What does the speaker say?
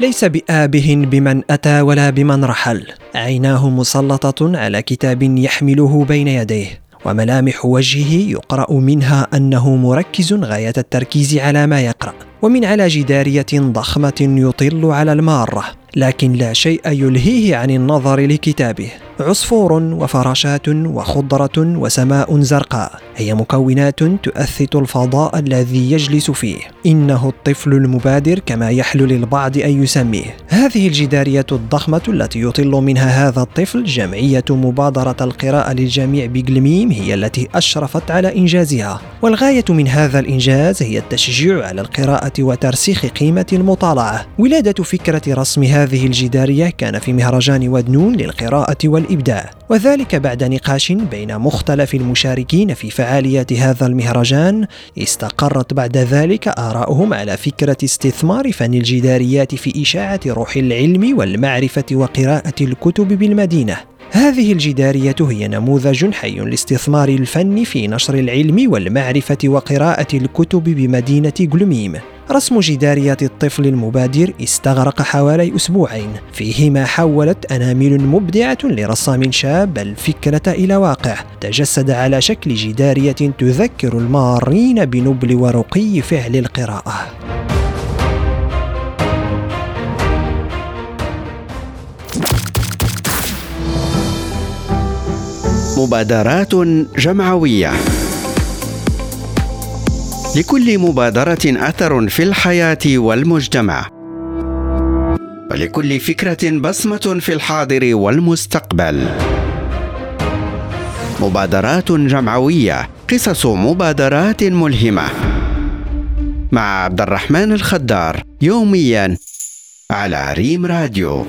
ليس بآبه بمن أتى ولا بمن رحل. عيناه مسلطة على كتاب يحمله بين يديه وملامح وجهه يقرأ منها أنه مركز غاية التركيز على ما يقرأ ومن على جدارية ضخمة يطل على المارة لكن لا شيء يلهيه عن النظر لكتابه. عصفور وفراشات وخضرة وسماء زرقاء. هي مكونات تؤثت الفضاء الذي يجلس فيه. إنه الطفل المبادر كما يحلو للبعض أن يسميه. هذه الجدارية الضخمة التي يطل منها هذا الطفل جمعية مبادرة القراءة للجميع بجلميم هي التي أشرفت على إنجازها. والغاية من هذا الإنجاز هي التشجيع على القراءة وترسيخ قيمة المطالعة. ولادة فكرة رسم هذه الجدارية كان في مهرجان ودنون للقراءة وال والإبداع وذلك بعد نقاش بين مختلف المشاركين في فعاليات هذا المهرجان. استقرت بعد ذلك آراؤهم على فكرة استثمار فن الجداريات في إشاعة روح العلم والمعرفة وقراءة الكتب بالمدينة. هذه الجدارية هي نموذج حي لاستثمار الفن في نشر العلم والمعرفة وقراءة الكتب بمدينة جلميم. رسم جدارية الطفل المبادر استغرق حوالي أسبوعين. فيهما حولت أنامل مبدعة لرسام شاب الفكرة إلى واقع. تجسد على شكل جدارية تذكر المارين بنبل ورقي فعل القراءة. مبادرات جمعوية. لكل مبادرة أثر في الحياة والمجتمع. ولكل فكرة بصمة في الحاضر والمستقبل. مبادرات جمعوية قصص مبادرات ملهمة. مع عبد الرحمن الخدار يوميا على ريم راديو.